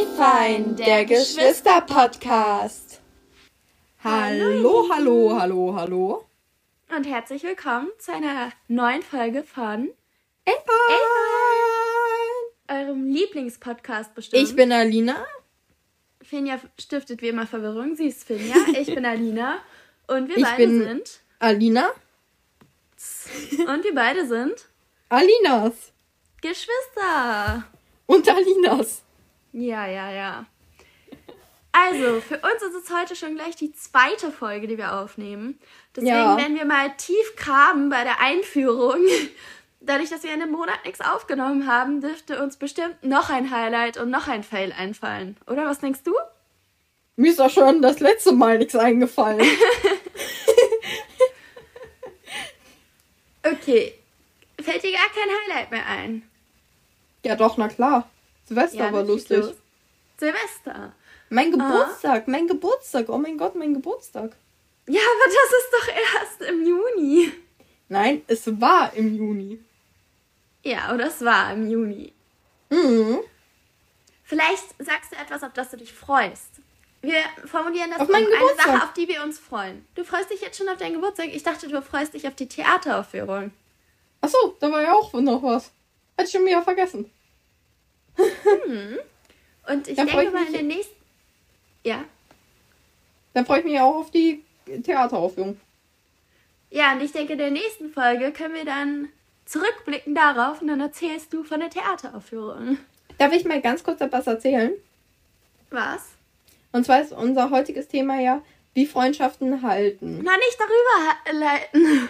Wie fein, der Geschwister-Podcast. Hallo, hallo, hallo, hallo. Und herzlich willkommen zu einer neuen Folge von Elfein. eurem Lieblingspodcast bestimmt. Ich bin Alina. Finja stiftet wie immer Verwirrung. Sie ist Finja, ich bin Alina. Und wir Ich beide bin- sind. Alina. Und wir beide sind Alinas. Geschwister. Und Alinas. Ja, ja, ja. Also, für uns ist es heute schon gleich die zweite Folge, die wir aufnehmen. Deswegen Ja. werden wir mal tief graben bei der Einführung. Dadurch, dass wir in einem Monat nichts aufgenommen haben, dürfte uns bestimmt noch ein Highlight und noch ein Fail einfallen. Oder was denkst du? Mir ist doch schon das letzte Mal nichts eingefallen. Okay. Fällt dir gar kein Highlight mehr ein? ja, doch, na klar. Silvester Ja, war lustig. los. Silvester. Mein Geburtstag, mein Geburtstag. Oh mein Gott, mein Geburtstag. Ja, aber das ist doch erst im Juni. Nein, es war im Juni. Ja, oder es war im Juni. Mhm. Vielleicht sagst du etwas, auf das du dich freust. Wir formulieren das Auf um eine. Sache, auf die wir uns freuen. Du freust dich jetzt schon auf deinen Geburtstag. Ich dachte, du freust dich auf die Theateraufführung. Achso, da war ja auch noch was. Hatte ich schon wieder vergessen. Und ich Da freu denke ich mal in der nächsten. Ja. Dann freue ich mich auch auf die Theateraufführung. Ja, und ich denke, in der nächsten Folge können wir dann zurückblicken darauf und dann erzählst du von der Theateraufführung. Darf ich mal ganz kurz etwas erzählen? Was? Und zwar ist unser heutiges Thema ja, wie Freundschaften halten. Na, nicht darüber leiten.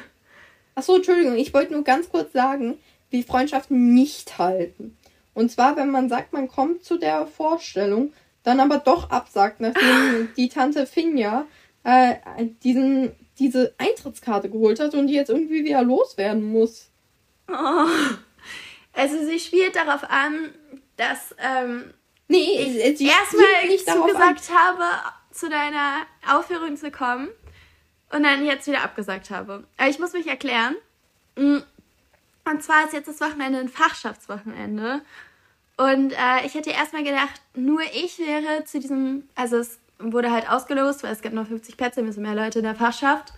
Achso, Entschuldigung, ich wollte nur ganz kurz sagen, wie Freundschaften nicht halten. Und zwar, wenn man sagt, man kommt zu der Vorstellung, dann aber doch absagt, nachdem die Tante Finja äh, diesen, diese Eintrittskarte geholt hat und die jetzt irgendwie wieder loswerden muss. Oh. Also sie spielt darauf an, dass ähm, Nee, ich erstmal nicht zugesagt habe, zu deiner Aufführung zu kommen und dann jetzt wieder abgesagt habe. Aber ich muss mich erklären. Und zwar ist jetzt das Wochenende ein Fachschaftswochenende. Und äh, ich hätte erstmal gedacht, nur ich wäre zu diesem, also es wurde halt ausgelost, weil es gibt noch 50 Plätze, müssen mehr Leute in der Fachschaft.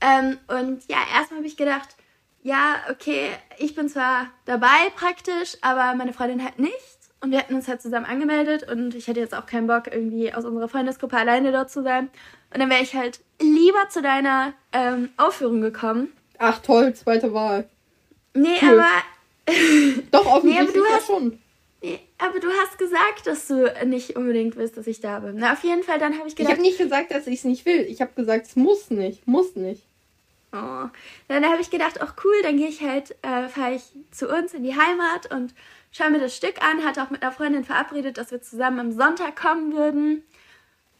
Ähm, und ja, erstmal habe ich gedacht, ja, okay, ich bin zwar dabei praktisch, aber meine Freundin halt nicht. Und wir hätten uns halt zusammen angemeldet und ich hätte jetzt auch keinen Bock, irgendwie aus unserer Freundesgruppe alleine dort zu sein. Und dann wäre ich halt lieber zu deiner ähm, Aufführung gekommen. Ach toll, zweite Wahl. Nee, Cool. aber, Doch, offensichtlich du ja hast- schon. nee, aber du hast gesagt, dass du nicht unbedingt willst, dass ich da bin. Na, auf jeden Fall, dann habe ich Ich gedacht, habe nicht gesagt, dass ich es nicht will. Ich habe gesagt, es muss nicht. Muss nicht. Oh. Dann habe ich gedacht, ach cool, dann gehe ich halt, äh, fahre ich zu uns in die Heimat und schaue mir das Stück an. Hatte auch mit einer Freundin verabredet, dass wir zusammen am Sonntag kommen würden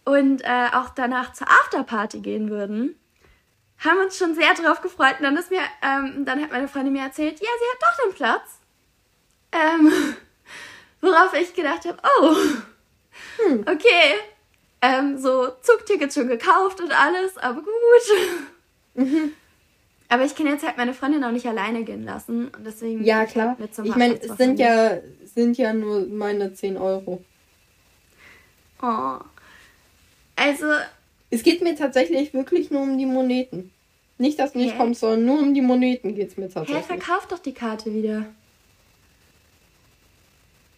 und äh, auch danach zur Afterparty gehen würden. Haben uns schon sehr drauf gefreut. Und dann ist mir, ähm, dann hat meine Freundin mir erzählt, ja, sie hat doch den Platz. Ähm, worauf ich gedacht habe, oh, Hm. okay. Ähm, so Zugtickets schon gekauft und alles, aber gut. Aber ich kann jetzt halt meine Freundin auch nicht alleine gehen lassen. Und deswegen Ja, klar. Halt Ich meine, es sind ja, sind ja nur meine 10 Euro. Oh. Also, Es geht mir tatsächlich wirklich nur um die Moneten. Nicht, dass du nicht Hä? kommst, sondern nur um die Moneten geht es mir tatsächlich. verkauf doch die Karte wieder.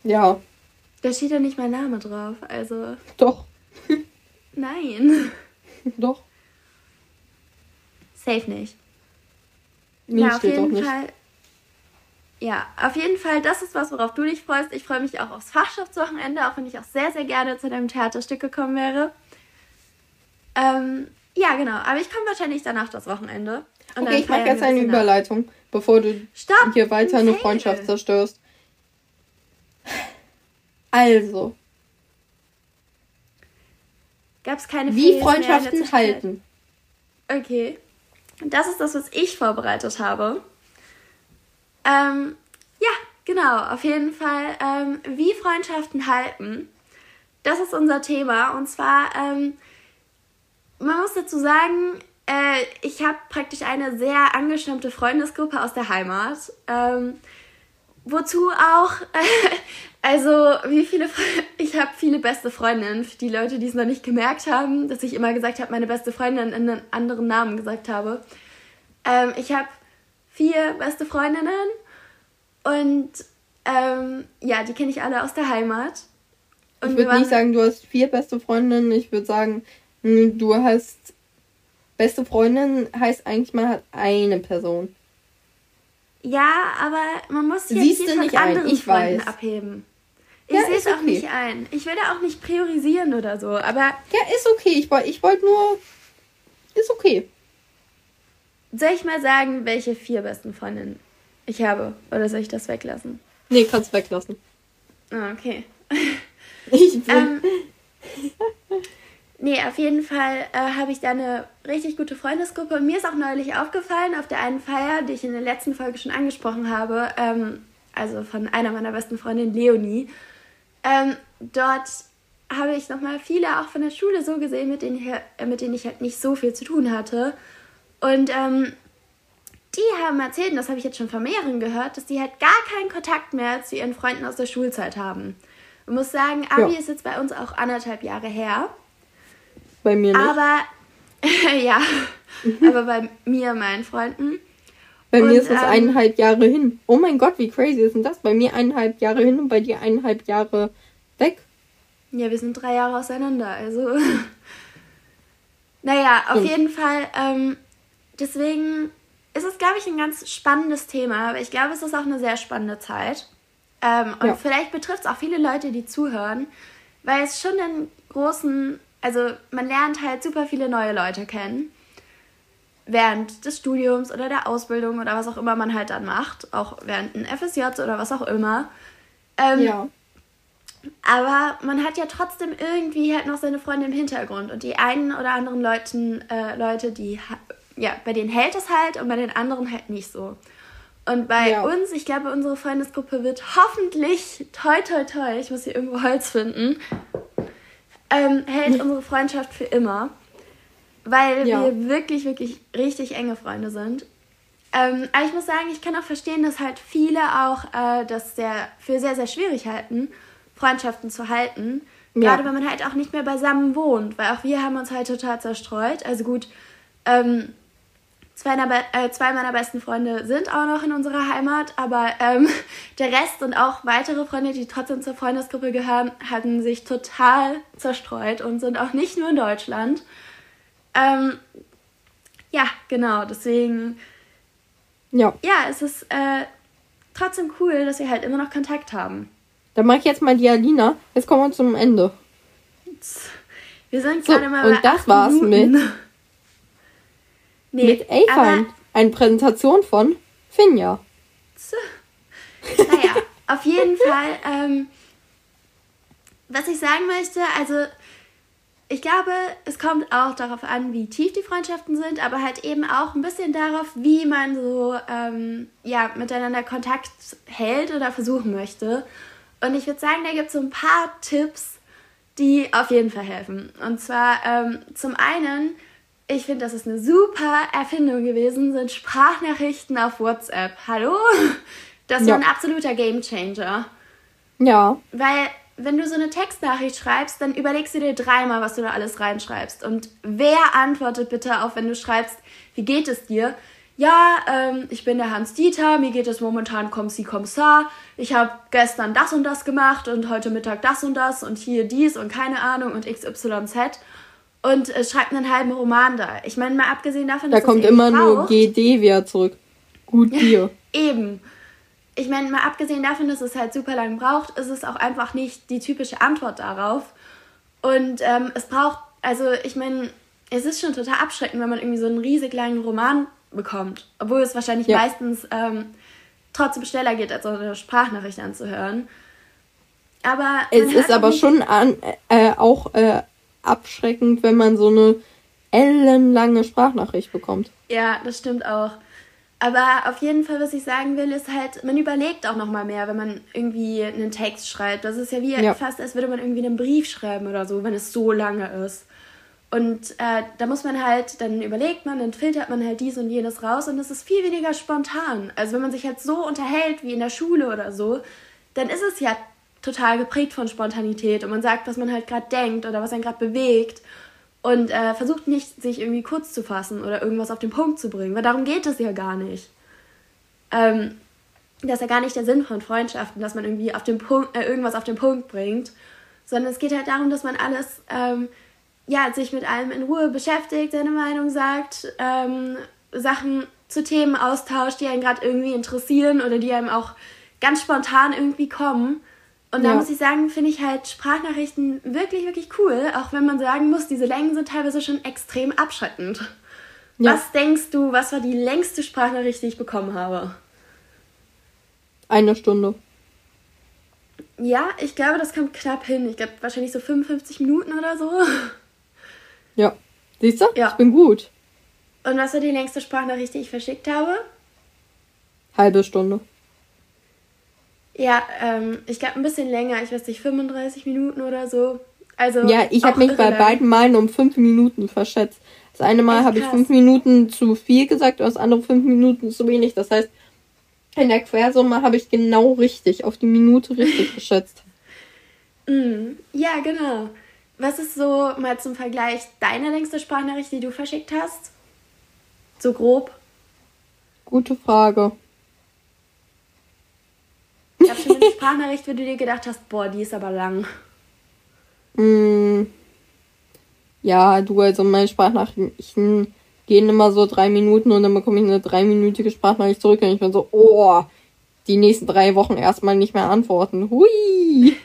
ja, Da steht ja nicht mein Name drauf. Also, doch, nein. doch. Safe nicht. Nee, ja, auf jeden. Fall. Ja, auf jeden Fall, das ist was, worauf du dich freust. Ich freue mich auch aufs Fachschaftswochenende, auch wenn ich auch sehr, sehr gerne zu deinem Theaterstück gekommen wäre. Ähm, ja, genau. Aber ich komme wahrscheinlich danach das Wochenende. Okay, ich mache jetzt eine bisschen nach. Überleitung, bevor du Stopp! hier weiter eine Fail. Freundschaft zerstörst. Also, Gab es keine wie Fails Freundschaften halten. Okay. Das ist das, was ich vorbereitet habe. Ähm, ja, genau. Auf jeden Fall, ähm, wie Freundschaften halten. Das ist unser Thema. Und zwar, ähm, man muss dazu sagen, äh, ich habe praktisch eine sehr angestammte Freundesgruppe aus der Heimat. Ähm, wozu auch, also wie viele, ich habe viele beste Freundinnen, für die Leute, die es noch nicht gemerkt haben, dass ich immer gesagt habe, meine beste Freundin in einen anderen Namen gesagt habe. Ähm, ich habe vier beste Freundinnen und ähm, ja, die kenne ich alle aus der Heimat. Und ich würde nicht sagen, du hast vier beste Freundinnen. Ich würde sagen, du hast beste Freundin heißt eigentlich, man hat eine Person. Ja, aber man muss hier Siehst nicht anderen ein. Ich Freunden weiß. abheben. Ich ja, sehe es auch okay. nicht ein. Ich will da auch nicht priorisieren oder so, aber. Ja, ist okay. Ich wollte ich wollt nur. Ist okay. Soll ich mal sagen, welche vier besten Freundinnen ich habe? Oder soll ich das weglassen? Nee, kannst weglassen. Ah, okay. Ich bin. Ähm, nee, auf jeden Fall äh, habe ich da eine richtig gute Freundesgruppe. Und mir ist auch neulich aufgefallen, auf der einen Feier, die ich in der letzten Folge schon angesprochen habe, ähm, also von einer meiner besten Freundinnen, Leonie, ähm, dort habe ich nochmal viele auch von der Schule so gesehen, mit denen ich, äh, mit denen ich halt nicht so viel zu tun hatte. Und ähm, die haben erzählt, und das habe ich jetzt schon von mehreren gehört, dass die halt gar keinen Kontakt mehr zu ihren Freunden aus der Schulzeit haben. Ich muss sagen, Abi ja. ist jetzt bei uns auch anderthalb Jahre her. Bei mir nicht. Aber, ja, mhm. aber bei mir, meinen Freunden. Bei und, mir ist es ähm, eineinhalb Jahre hin. Oh mein Gott, wie crazy ist denn das? Bei mir eineinhalb Jahre hin und bei dir eineinhalb Jahre weg. Ja, wir sind drei Jahre auseinander, also. naja, auf hm. jeden Fall, ähm, deswegen ist es, glaube ich, ein ganz spannendes Thema, aber ich glaube, es ist auch eine sehr spannende Zeit. Ähm, und ja. vielleicht betrifft es auch viele Leute, die zuhören, weil es schon einen großen, also man lernt halt super viele neue Leute kennen während des Studiums oder der Ausbildung oder was auch immer man halt dann macht, auch während ein FSJ oder was auch immer. Ähm, ja. Aber man hat ja trotzdem irgendwie halt noch seine Freunde im Hintergrund und die einen oder anderen Leuten, äh, Leute, die ja, bei denen hält es halt und bei den anderen halt nicht so. Und bei ja. uns, ich glaube, unsere Freundesgruppe wird hoffentlich, toi, toi, toi, ich muss hier irgendwo Holz finden, ähm, hält unsere Freundschaft für immer. Weil ja. wir wirklich, wirklich richtig enge Freunde sind. Ähm, aber ich muss sagen, ich kann auch verstehen, dass halt viele auch äh, das sehr, für sehr, sehr schwierig halten, Freundschaften zu halten. Ja. Gerade wenn man halt auch nicht mehr beisammen wohnt. Weil auch wir haben uns halt total zerstreut. Also gut, ähm, Zwei, äh, zwei, meiner besten Freunde sind auch noch in unserer Heimat, aber ähm, der Rest und auch weitere Freunde, die trotzdem zur Freundesgruppe gehören, hatten sich total zerstreut und sind auch nicht nur in Deutschland. Ähm, ja, genau, deswegen. Ja. Ja, es ist äh, trotzdem cool, dass wir halt immer noch Kontakt haben. Dann mache ich jetzt mal die Alina. Jetzt kommen wir zum Ende. Wir sind so, gerade mal Und das war's Minuten. mit Nee, mit Afine. Eine Präsentation von Finja. So. Naja, auf jeden Fall, ähm, was ich sagen möchte, also ich glaube, es kommt auch darauf an, wie tief die Freundschaften sind, aber halt eben auch ein bisschen darauf, wie man so ähm, ja, miteinander Kontakt hält oder versuchen möchte. Und ich würde sagen, da gibt es so ein paar Tipps, die auf jeden Fall helfen. Und zwar ähm, zum einen ich finde, das ist eine super Erfindung gewesen, sind Sprachnachrichten auf WhatsApp. Hallo? Das ist ja. ein absoluter Gamechanger. Ja. Weil, wenn du so eine Textnachricht schreibst, dann überlegst du dir dreimal, was du da alles reinschreibst. Und wer antwortet bitte auf, wenn du schreibst, wie geht es dir? Ja, ähm, ich bin der Hans Dieter, mir geht es momentan comme si comme ça. Ich habe gestern das und das gemacht und heute Mittag das und das und hier dies und keine Ahnung und XYZ und äh, schreibt einen halben Roman da. Ich meine, mal abgesehen davon, da dass da kommt immer braucht, nur GD wieder zurück. Gut dir. Eben. Ich meine, mal abgesehen davon, dass es halt super lang braucht, ist es auch einfach nicht die typische Antwort darauf. Und ähm, es braucht, also ich meine, es ist schon total abschreckend, wenn man irgendwie so einen riesig langen Roman bekommt. Obwohl es wahrscheinlich ja. meistens ähm, trotzdem schneller geht, als so eine Sprachnachricht anzuhören. Aber es ist aber schon an, äh, auch äh, abschreckend, wenn man so eine ellenlange Sprachnachricht bekommt. Ja, das stimmt auch. Aber auf jeden Fall, was ich sagen will, ist halt, man überlegt auch nochmal mehr, wenn man irgendwie einen Text schreibt. Das ist ja wie ja. fast, als würde man irgendwie einen Brief schreiben oder so, wenn es so lange ist. Und äh, da muss man halt, dann überlegt man, dann filtert man halt dies und jenes raus und es ist viel weniger spontan. Also wenn man sich halt so unterhält wie in der Schule oder so, dann ist es ja total geprägt von Spontanität und man sagt, was man halt gerade denkt oder was einen gerade bewegt und äh, versucht nicht, sich irgendwie kurz zu fassen oder irgendwas auf den Punkt zu bringen, weil darum geht es ja gar nicht. Ähm, das ist ja gar nicht der Sinn von Freundschaften, dass man irgendwie auf den Punkt, äh, irgendwas auf den Punkt bringt, sondern es geht halt darum, dass man alles ähm, ja, sich mit allem in Ruhe beschäftigt, seine Meinung sagt, ähm, Sachen zu Themen austauscht, die einen gerade irgendwie interessieren oder die einem auch ganz spontan irgendwie kommen. Und da ja. muss ich sagen, finde ich halt Sprachnachrichten wirklich, wirklich cool, auch wenn man sagen muss, diese Längen sind teilweise schon extrem abschreckend. Ja. Was denkst du, was war die längste Sprachnachricht, die ich bekommen habe? Eine Stunde. Ja, ich glaube, das kommt knapp hin. Ich glaube, wahrscheinlich so 55 Minuten oder so. Ja. Siehst du? Ja. Ich bin gut. Und was war die längste Sprachnachricht, die ich verschickt habe? Halbe Stunde. Ja, ähm, ich glaube ein bisschen länger. Ich weiß nicht, 35 Minuten oder so. Also ja, ich habe mich bei beiden Malen um fünf Minuten verschätzt. Das eine Mal habe ich fünf Minuten zu viel gesagt und das andere fünf Minuten zu wenig. Das heißt, in der Quersumme habe ich genau richtig, auf die Minute richtig geschätzt. Mm, ja, genau. Was ist so mal zum Vergleich deine längste Sprachnachricht, die du verschickt hast? So grob? Gute Frage. Ich habe schon eine Sprachnachricht, wo du dir gedacht hast, boah, die ist aber lang. Mm, ja, du, also meine Sprachnachrichten gehen immer so drei Minuten und dann bekomme ich eine dreiminütige Sprachnachricht zurück und ich bin so, oh, die nächsten drei Wochen erstmal nicht mehr antworten. Hui!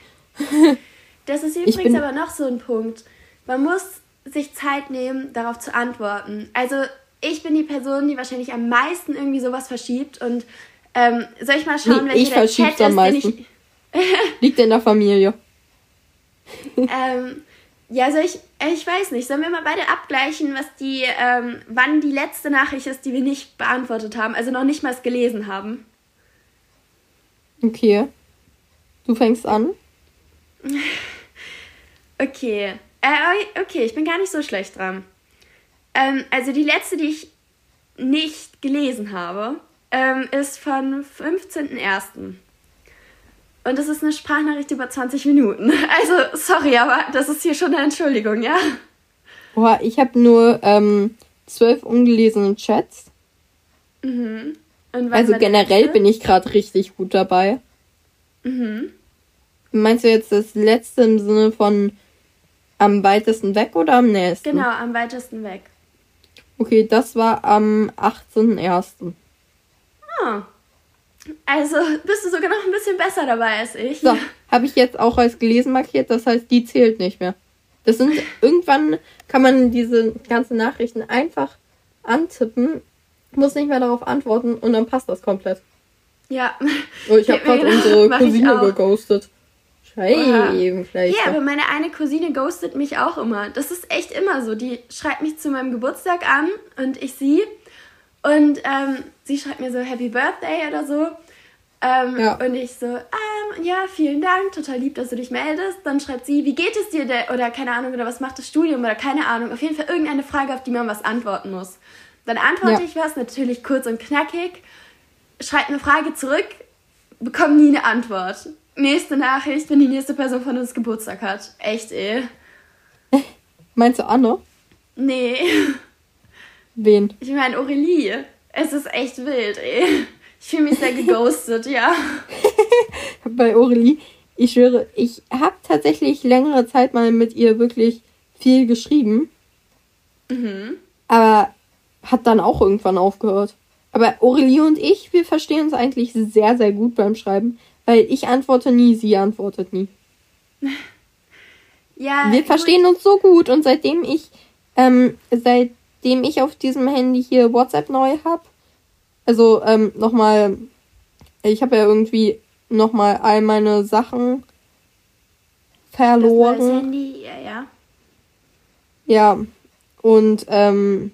Das ist übrigens aber noch so ein Punkt. Man muss sich Zeit nehmen, darauf zu antworten. Also ich bin die Person, die wahrscheinlich am meisten irgendwie sowas verschiebt. Und ähm, soll ich mal schauen, nee, welcher ich der Chat ist, am meisten. ich... Liegt in der Familie. ähm, ja, soll ich, äh, ich weiß nicht, sollen wir mal beide abgleichen, was die, ähm, wann die letzte Nachricht ist, die wir nicht beantwortet haben, also noch nicht mal gelesen haben. Okay. Du fängst an. Okay. Äh, okay, ich bin gar nicht so schlecht dran. Ähm, also die letzte, die ich nicht gelesen habe, ähm, ist von 15.01. Und das ist eine Sprachnachricht über 20 Minuten. Also, sorry, aber das ist hier schon eine Entschuldigung, ja? Boah, ich habe nur ähm, zwölf ungelesene Chats. Mhm. also generell bin ich gerade richtig gut dabei. Mhm. Meinst du jetzt das letzte im Sinne von am weitesten weg oder am nächsten? Genau, am weitesten weg. Okay, das war am 18.01. Ah. Also bist du sogar noch ein bisschen besser dabei als ich. So, habe ich jetzt auch als gelesen markiert, das heißt, die zählt nicht mehr. Das sind, irgendwann kann man diese ganzen Nachrichten einfach antippen, muss nicht mehr darauf antworten und dann passt das komplett. Ja. Oh, ich habe gerade unsere Cousine geghostet. Hey, vielleicht. Ja, aber meine eine Cousine ghostet mich auch immer. Das ist echt immer so. Die schreibt mich zu meinem Geburtstag an und ich sie. Und ähm, sie schreibt mir so Happy Birthday oder so. Ähm, ja. Und ich so, ähm, ja, vielen Dank, total lieb, dass du dich meldest. Dann schreibt sie, wie geht es dir denn? Oder keine Ahnung, oder was macht das Studium? Oder keine Ahnung. Auf jeden Fall irgendeine Frage, auf die man was antworten muss. Dann antworte ja. ich was, natürlich kurz und knackig. Schreibt eine Frage zurück, bekomme nie eine Antwort. Nächste Nachricht, wenn die nächste Person von uns Geburtstag hat. Echt, ey. Meinst du Anne? Nee. Wen? Ich meine Aurelie. Es ist echt wild, ey. Ich fühle mich sehr geghostet, ja. Bei Aurelie, ich schwöre, ich habe tatsächlich längere Zeit mal mit ihr wirklich viel geschrieben. Mhm. Aber hat dann auch irgendwann aufgehört. Aber Aurelie und ich, wir verstehen uns eigentlich sehr, sehr gut beim Schreiben. Weil ich antworte nie, sie antwortet nie. Ja. Wir verstehen gut. uns so gut und seitdem ich, ähm, seitdem ich auf diesem Handy hier WhatsApp neu habe, also ähm, nochmal, ich habe ja irgendwie nochmal all meine Sachen verloren. Das Handy, ja, ja. Ja, und ähm,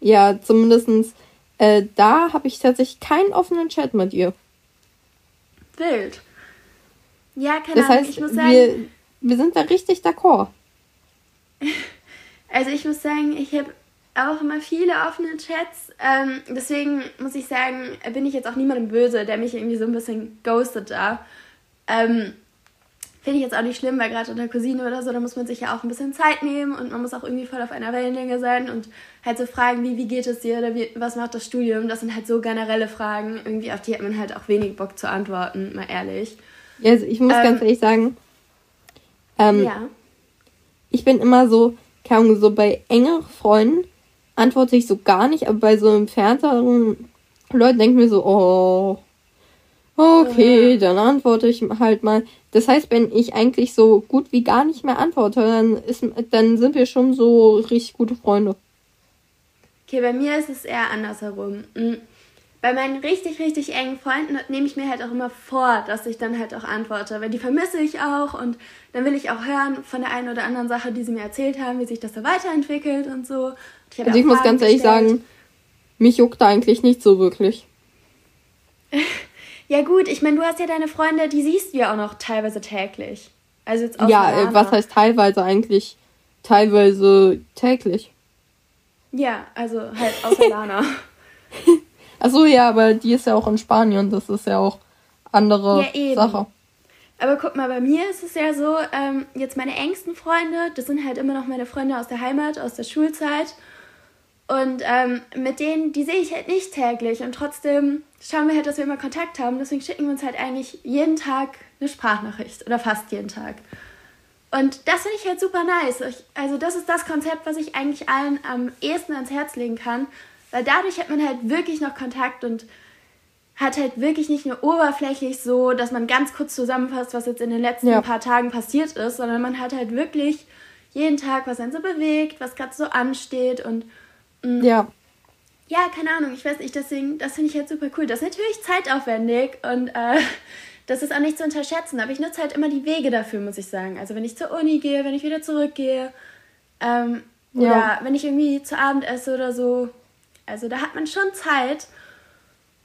ja, zumindestens äh, da habe ich tatsächlich keinen offenen Chat mit ihr. Wild. Ja, keine das Ahnung, heißt, ich muss sagen. Wir, wir sind da richtig d'accord. Also ich muss sagen, ich habe auch immer viele offene Chats. Ähm, deswegen muss ich sagen, bin ich jetzt auch niemandem böse, der mich irgendwie so ein bisschen ghostet da. Ähm, Finde ich jetzt auch nicht schlimm, weil gerade unter Cousine oder so, da muss man sich ja auch ein bisschen Zeit nehmen und man muss auch irgendwie voll auf einer Wellenlänge sein und halt so Fragen wie, wie geht es dir oder wie, was macht das Studium? Das sind halt so generelle Fragen, irgendwie auf die hat man halt auch wenig Bock zu antworten, mal ehrlich. Ja, also ich muss ähm, ganz ehrlich sagen, ähm, ja. ich bin immer so, keine Ahnung, so bei engeren Freunden antworte ich so gar nicht, aber bei so entfernteren Leuten denke ich mir so, oh, okay, ja. dann antworte ich halt mal. Das heißt, wenn ich eigentlich so gut wie gar nicht mehr antworte, dann, ist, dann sind wir schon so richtig gute Freunde. Okay, bei mir ist es eher andersherum. Bei meinen richtig, richtig engen Freunden nehme ich mir halt auch immer vor, dass ich dann halt auch antworte, weil die vermisse ich auch und dann will ich auch hören von der einen oder anderen Sache, die sie mir erzählt haben, wie sich das so weiterentwickelt und so. Ich also ich muss ganz ehrlich sagen, mich juckt da eigentlich nicht so wirklich. ja gut, ich meine, du hast ja deine Freunde, die siehst du ja auch noch teilweise täglich. Also jetzt auch Ja, äh, was heißt teilweise eigentlich? Teilweise täglich. Ja, also halt außer Lana. Achso, ja, aber die ist ja auch in Spanien. Das ist ja auch andere ja, Sache. Aber guck mal, bei mir ist es ja so, ähm, jetzt meine engsten Freunde, das sind halt immer noch meine Freunde aus der Heimat, aus der Schulzeit. Und ähm, mit denen, die sehe ich halt nicht täglich. Und trotzdem schauen wir halt, dass wir immer Kontakt haben. Deswegen schicken wir uns halt eigentlich jeden Tag eine Sprachnachricht. Oder fast jeden Tag. Und das finde ich halt super nice. Ich, also das ist das Konzept, was ich eigentlich allen am ehesten ans Herz legen kann. Weil dadurch hat man halt wirklich noch Kontakt und hat halt wirklich nicht nur oberflächlich so, dass man ganz kurz zusammenfasst, was jetzt in den letzten ja. paar Tagen passiert ist, sondern man hat halt wirklich jeden Tag, was einen so bewegt, was gerade so ansteht und mh, mm, ja. Ja, keine Ahnung, ich weiß nicht, deswegen, das finde ich halt super cool. Das ist natürlich zeitaufwendig und äh, das ist auch nicht zu unterschätzen, aber ich nutze halt immer die Wege dafür, muss ich sagen. Also wenn ich zur Uni gehe, wenn ich wieder zurückgehe ähm, ja. oder wenn ich irgendwie zu Abend esse oder so, also da hat man schon Zeit.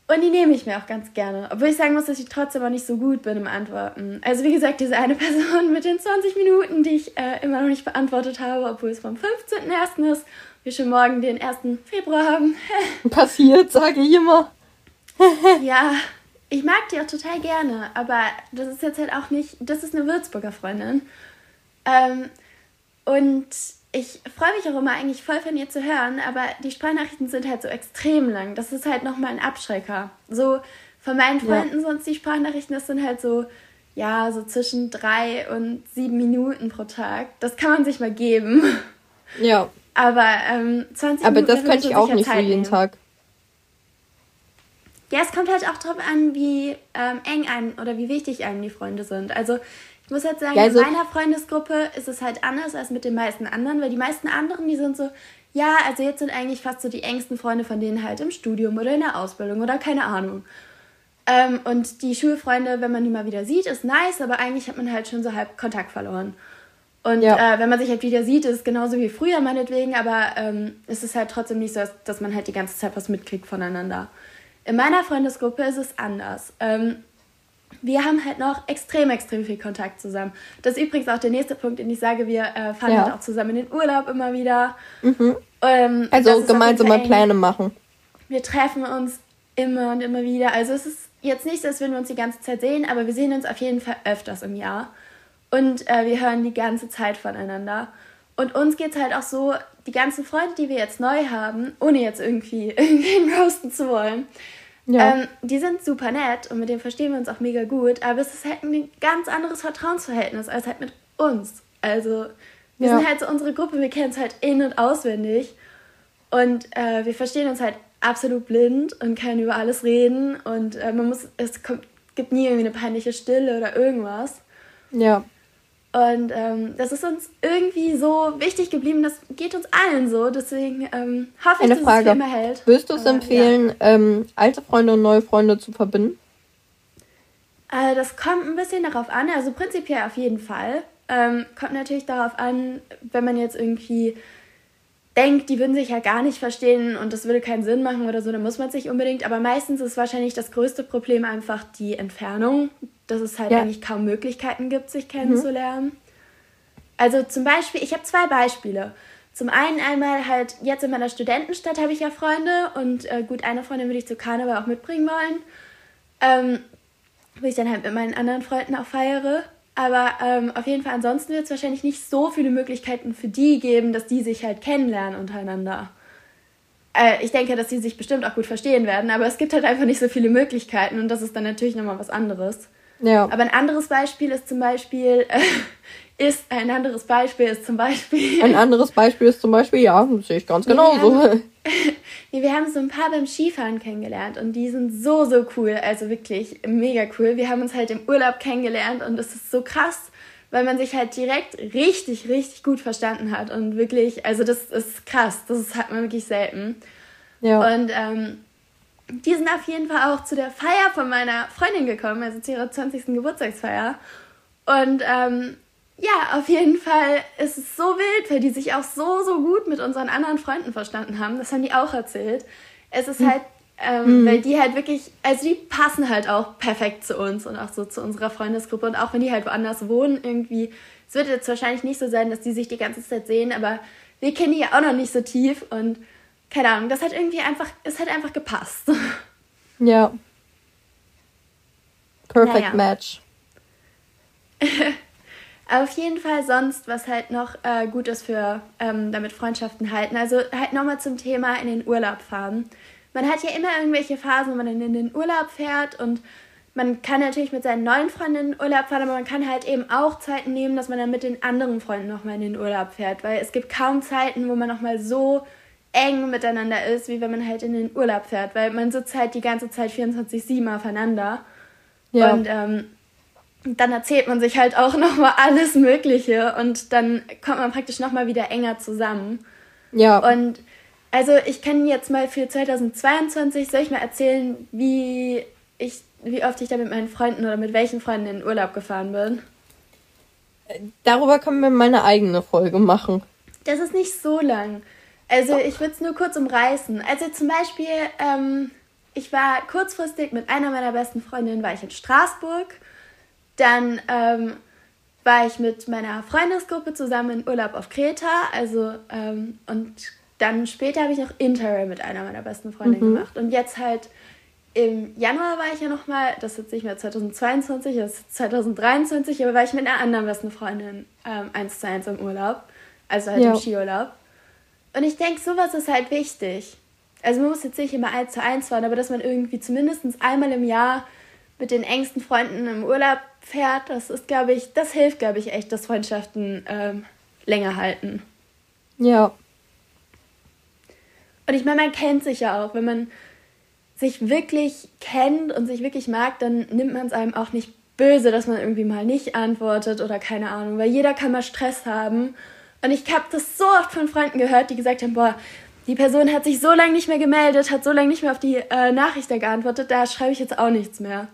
Und die nehme ich mir auch ganz gerne. Obwohl ich sagen muss, dass ich trotzdem auch nicht so gut bin im Antworten. Also wie gesagt, diese eine Person mit den 20 Minuten, die ich äh, immer noch nicht beantwortet habe, obwohl es vom 15.01. ist, wir schon morgen den 1. Februar haben. Passiert, sage ich immer. ja, ich mag die auch total gerne, aber das ist jetzt halt auch nicht, das ist eine Würzburger Freundin. Ähm, und ich freue mich auch immer eigentlich voll von ihr zu hören, aber die Sprachnachrichten sind halt so extrem lang. Das ist halt nochmal ein Abschrecker. So von meinen Freunden ja. sonst die Sprachnachrichten, das sind halt so, ja, so zwischen drei und sieben Minuten pro Tag. Das kann man sich mal geben. Ja. Aber ähm, 20 aber Minuten. Aber das könnte ich auch nicht Zeit für jeden nehmen. Tag. Ja, es kommt halt auch drauf an, wie ähm, eng einem oder wie wichtig einem die Freunde sind. Also ich muss halt sagen, ja, also, in meiner Freundesgruppe ist es halt anders als mit den meisten anderen, weil die meisten anderen, die sind so, ja, also jetzt sind eigentlich fast so die engsten Freunde von denen halt im Studium oder in der Ausbildung oder keine Ahnung. Ähm, und die Schulfreunde, wenn man die mal wieder sieht, ist nice, aber eigentlich hat man halt schon so halb Kontakt verloren. Und ja. äh, wenn man sich halt wieder sieht, ist es genauso wie früher meinetwegen, aber ähm, es ist halt trotzdem nicht so, dass man halt die ganze Zeit was mitkriegt voneinander. In meiner Freundesgruppe ist es anders. Ähm, wir haben halt noch extrem, extrem viel Kontakt zusammen. Das ist übrigens auch der nächste Punkt, den ich sage, wir äh, fahren ja. halt auch zusammen in den Urlaub immer wieder. Mhm. Ähm, also gemeinsam mal Pläne machen. Wir treffen uns immer und immer wieder. Also es ist jetzt nicht würden wir uns die ganze Zeit sehen, aber wir sehen uns auf jeden Fall öfters im Jahr. Und äh, wir hören die ganze Zeit voneinander. Und uns geht es halt auch so, die ganzen Freunde, die wir jetzt neu haben, ohne jetzt irgendwie irgendwen roasten zu wollen, ja. Ähm, die sind super nett und mit denen verstehen wir uns auch mega gut, aber es ist halt ein ganz anderes Vertrauensverhältnis als halt mit uns. Also wir ja. sind halt so unsere Gruppe, wir kennen es halt in- und auswendig und äh, wir verstehen uns halt absolut blind und können über alles reden und äh, man muss, es kommt, gibt nie irgendwie eine peinliche Stille oder irgendwas. Ja. Und ähm, das ist uns irgendwie so wichtig geblieben, das geht uns allen so. Deswegen ähm, hoffe ich, Eine dass Frage. es immer hält. Würdest du es empfehlen, ja. ähm, alte Freunde und neue Freunde zu verbinden? Äh, das kommt ein bisschen darauf an. Also prinzipiell auf jeden Fall. Ähm, kommt natürlich darauf an, wenn man jetzt irgendwie denkt, die würden sich ja gar nicht verstehen und das würde keinen Sinn machen oder so, dann muss man sich unbedingt. Aber meistens ist wahrscheinlich das größte Problem einfach die Entfernung, dass es halt ja. eigentlich kaum Möglichkeiten gibt, sich kennenzulernen. Mhm. Also zum Beispiel, ich habe zwei Beispiele. Zum einen einmal halt, jetzt in meiner Studentenstadt habe ich ja Freunde und äh, gut, eine Freundin würde ich zu Karneval auch mitbringen wollen. Ähm, wo ich dann halt mit meinen anderen Freunden auch feiere. Aber ähm, auf jeden Fall, ansonsten wird es wahrscheinlich nicht so viele Möglichkeiten für die geben, dass die sich halt kennenlernen untereinander. Äh, ich denke, dass die sich bestimmt auch gut verstehen werden, aber es gibt halt einfach nicht so viele Möglichkeiten und das ist dann natürlich nochmal was anderes. Ja. Aber ein anderes Beispiel ist zum Beispiel, äh, ist ein anderes Beispiel ist zum Beispiel. Ein anderes Beispiel ist zum Beispiel, ja, das sehe ich ganz genauso. Wir haben, wir haben so ein paar beim Skifahren kennengelernt und die sind so, so cool. Also wirklich mega cool. Wir haben uns halt im Urlaub kennengelernt und es ist so krass, weil man sich halt direkt richtig, richtig gut verstanden hat. Und wirklich, also das ist krass. Das hat man wirklich selten. Ja. Und ähm, die sind auf jeden Fall auch zu der Feier von meiner Freundin gekommen, also zu ihrer 20. Geburtstagsfeier. Und ähm, ja, auf jeden Fall ist es so wild, weil die sich auch so, so gut mit unseren anderen Freunden verstanden haben. Das haben die auch erzählt. Es ist hm. halt, ähm, mhm. weil die halt wirklich, also die passen halt auch perfekt zu uns und auch so zu unserer Freundesgruppe. Und auch wenn die halt woanders wohnen, irgendwie, es wird jetzt wahrscheinlich nicht so sein, dass die sich die ganze Zeit sehen, aber wir kennen die ja auch noch nicht so tief und keine Ahnung, das hat irgendwie einfach, es hat einfach gepasst. Ja. Perfect naja. Match. Auf jeden Fall sonst, was halt noch äh, gut ist für ähm, damit Freundschaften halten. Also halt nochmal zum Thema in den Urlaub fahren. Man hat ja immer irgendwelche Phasen, wo man dann in den Urlaub fährt und man kann natürlich mit seinen neuen Freunden in den Urlaub fahren, aber man kann halt eben auch Zeiten nehmen, dass man dann mit den anderen Freunden nochmal in den Urlaub fährt. Weil es gibt kaum Zeiten, wo man nochmal so eng miteinander ist, wie wenn man halt in den Urlaub fährt. Weil man sitzt halt die ganze Zeit 24-7 aufeinander. Ja. Und ähm, dann erzählt man sich halt auch nochmal alles Mögliche und dann kommt man praktisch nochmal wieder enger zusammen. Ja. Und also ich kann jetzt mal für 2022, soll ich mal erzählen, wie ich, wie oft ich da mit meinen Freunden oder mit welchen Freunden in den Urlaub gefahren bin? Darüber können wir mal eine eigene Folge machen. Das ist nicht so lang. Also ich würde es nur kurz umreißen. Also zum Beispiel, ähm, ich war kurzfristig mit einer meiner besten Freundinnen, war ich in Straßburg dann ähm, war ich mit meiner Freundesgruppe zusammen in Urlaub auf Kreta. Also, ähm, und dann später habe ich noch Interrail mit einer meiner besten Freundinnen mhm. gemacht. Und jetzt halt im Januar war ich ja nochmal, das ist jetzt nicht mehr 2022, das ist 2023, aber war ich mit einer anderen besten Freundin ähm, eins zu eins im Urlaub. Also halt ja. im Skiurlaub. Und ich denke, sowas ist halt wichtig. Also man muss jetzt nicht immer eins zu eins fahren, aber dass man irgendwie zumindest einmal im Jahr mit den engsten Freunden im Urlaub fährt, das ist, glaube ich, das hilft, glaube ich, echt, dass Freundschaften ähm, länger halten. Ja. Und ich meine, man kennt sich ja auch. Wenn man sich wirklich kennt und sich wirklich mag, dann nimmt man es einem auch nicht böse, dass man irgendwie mal nicht antwortet oder keine Ahnung, weil jeder kann mal Stress haben. Und ich habe das so oft von Freunden gehört, die gesagt haben, boah, die Person hat sich so lange nicht mehr gemeldet, hat so lange nicht mehr auf die äh, Nachricht geantwortet, da schreibe ich jetzt auch nichts mehr.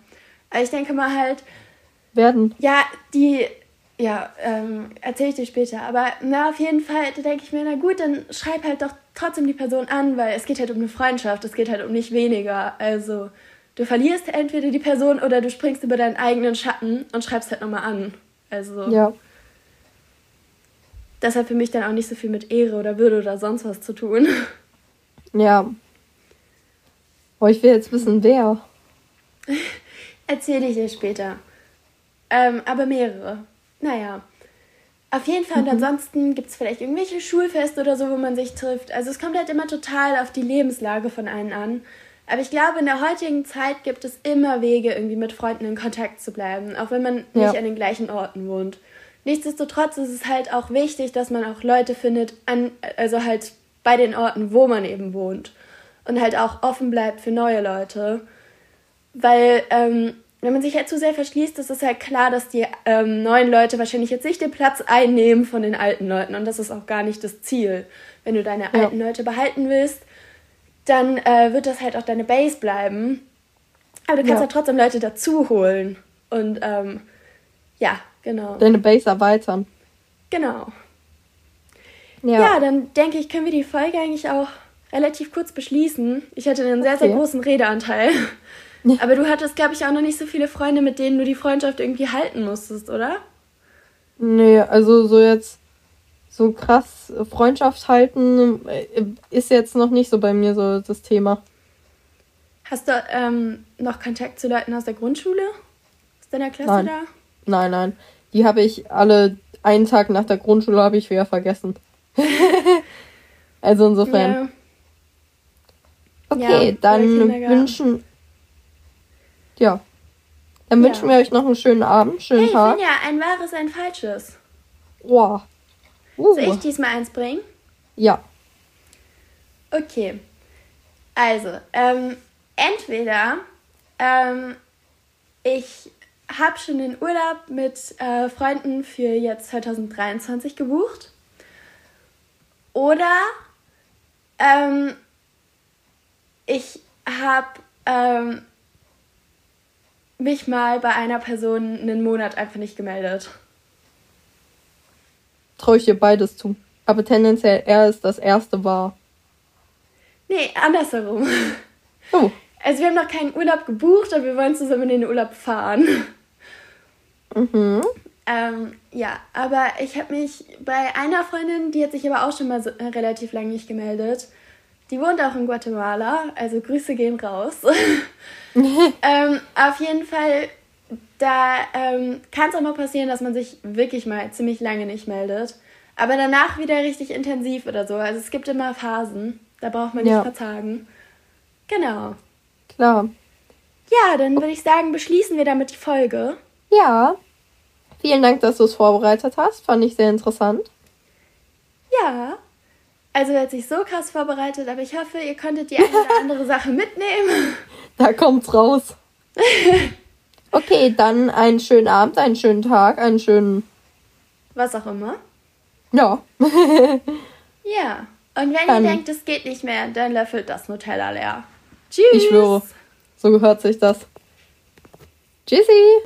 Aber ich denke mal halt, werden. Ja, die, ja, ähm, erzähle ich dir später. Aber na, auf jeden Fall, da denke ich mir, na gut, dann schreib halt doch trotzdem die Person an, weil es geht halt um eine Freundschaft, es geht halt um nicht weniger. Also, du verlierst entweder die Person oder du springst über deinen eigenen Schatten und schreibst halt nochmal an. Also. Ja. Das hat für mich dann auch nicht so viel mit Ehre oder Würde oder sonst was zu tun. Ja. Oh, ich will jetzt wissen, wer. Erzähle ich dir später. Ähm, aber mehrere. Naja. Auf jeden Fall. Und mhm. ansonsten gibt es vielleicht irgendwelche Schulfeste oder so, wo man sich trifft. Also es kommt halt immer total auf die Lebenslage von allen an. Aber ich glaube, in der heutigen Zeit gibt es immer Wege, irgendwie mit Freunden in Kontakt zu bleiben, auch wenn man ja. nicht an den gleichen Orten wohnt. Nichtsdestotrotz ist es halt auch wichtig, dass man auch Leute findet, an, also halt bei den Orten, wo man eben wohnt. Und halt auch offen bleibt für neue Leute. Weil ähm, wenn man sich halt zu sehr verschließt, ist es halt klar, dass die ähm, neuen Leute wahrscheinlich jetzt nicht den Platz einnehmen von den alten Leuten. Und das ist auch gar nicht das Ziel. Wenn du deine ja. alten Leute behalten willst, dann äh, wird das halt auch deine Base bleiben. Aber du kannst ja. halt trotzdem Leute dazu holen. Und ähm, ja, genau. Deine Base erweitern. Genau. Ja. ja, dann denke ich, können wir die Folge eigentlich auch relativ kurz beschließen. Ich hatte einen sehr, okay. sehr großen Redeanteil. Aber du hattest, glaube ich, auch noch nicht so viele Freunde, mit denen du die Freundschaft irgendwie halten musstest, oder? Nee, also so jetzt so krass Freundschaft halten äh, ist jetzt noch nicht so bei mir so das Thema. Hast du ähm, noch Kontakt zu Leuten aus der Grundschule? Aus deiner Klasse Nein. da? Nein, nein. Die habe ich alle einen Tag nach der Grundschule habe ich wieder vergessen. also insofern. Ja. Okay, Ja, dann wünschen. Ja. Dann Ja. wünschen wir euch noch einen schönen Abend, schönen Hey, Tag. Finja, ein wahres, ein falsches. Wow. Uh. Soll ich diesmal eins bringen? Ja. Okay. Also, ähm, entweder ähm, ich habe schon den Urlaub mit äh, Freunden für jetzt 2023 gebucht. Oder ähm, ich habe ähm, mich mal bei einer Person einen Monat einfach nicht gemeldet. Traue ich dir beides zu. Aber tendenziell eher ist das erste wahr. Nee, andersherum. Oh. Also wir haben noch keinen Urlaub gebucht, aber wir wollen zusammen in den Urlaub fahren. Mhm. Ähm, ja, aber ich habe mich bei einer Freundin, die hat sich aber auch schon mal so, äh, relativ lange nicht gemeldet. Die wohnt auch in Guatemala, also Grüße gehen raus. ähm, auf jeden Fall, da ähm, kann es auch mal passieren, dass man sich wirklich mal ziemlich lange nicht meldet. Aber danach wieder richtig intensiv oder so. Also es gibt immer Phasen, da braucht man nicht Ja. verzagen. Genau. Klar. Ja, dann würde ich sagen, beschließen wir damit die Folge. Ja. Vielen Dank, dass du es vorbereitet hast. Fand ich sehr interessant. Ja. Also er hat sich so krass vorbereitet, aber ich hoffe, ihr konntet die eine oder andere Sache mitnehmen. Da kommt's raus. Okay, dann einen schönen Abend, einen schönen Tag, einen schönen. Was auch immer. Ja. Ja. Und wenn Dann- ihr denkt, es geht nicht mehr, dann löffelt das Nutella leer. Tschüss. Ich schwöre. So gehört sich das. Tschüssi.